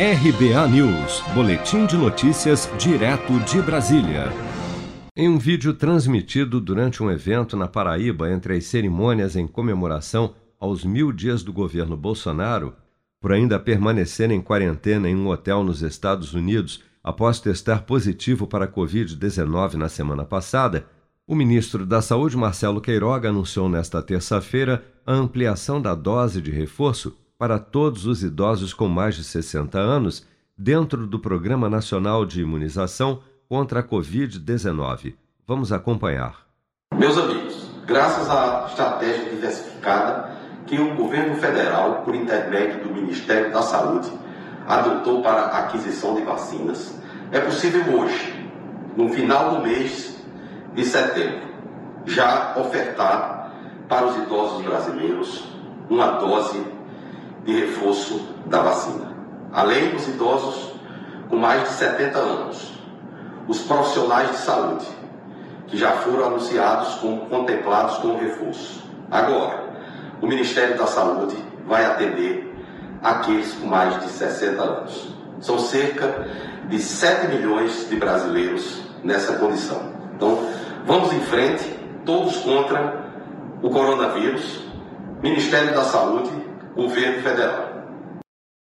RBA News, Boletim de Notícias, direto de Brasília. Em um vídeo transmitido durante um evento na Paraíba entre as cerimônias em comemoração aos mil dias do governo Bolsonaro, por ainda permanecer em quarentena em um hotel nos Estados Unidos após testar positivo para a Covid-19 na semana passada, o ministro da Saúde, Marcelo Queiroga, anunciou nesta terça-feira a ampliação da dose de reforço para todos os idosos com mais de 60 anos dentro do Programa Nacional de Imunização contra a Covid-19. Vamos acompanhar. Meus amigos, graças à estratégia diversificada que o governo federal, por intermédio do Ministério da Saúde, adotou para a aquisição de vacinas, é possível hoje, no final do mês de setembro, já ofertar para os idosos brasileiros uma dose de reforço da vacina. Além dos idosos com mais de 70 anos, os profissionais de saúde, que já foram anunciados como contemplados com o reforço. Agora, o Ministério da Saúde vai atender aqueles com mais de 60 anos. São cerca de 7 milhões de brasileiros nessa condição. Então, vamos em frente, todos contra o coronavírus, Ministério da Saúde, Governo Federal.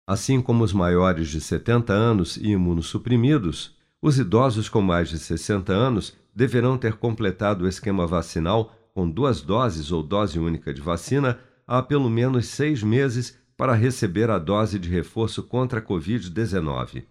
Assim como os maiores de 70 anos e imunossuprimidos, os idosos com mais de 60 anos deverão ter completado o esquema vacinal com duas doses ou dose única de vacina há pelo menos seis meses para receber a dose de reforço contra a Covid-19.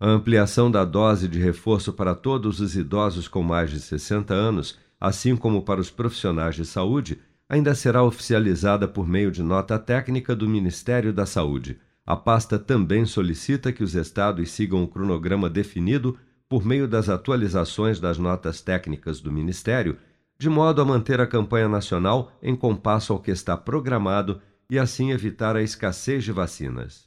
A ampliação da dose de reforço para todos os idosos com mais de 60 anos, assim como para os profissionais de saúde, ainda será oficializada por meio de nota técnica do Ministério da Saúde. A pasta também solicita que os estados sigam o cronograma definido por meio das atualizações das notas técnicas do Ministério, de modo a manter a campanha nacional em compasso ao que está programado e assim evitar a escassez de vacinas.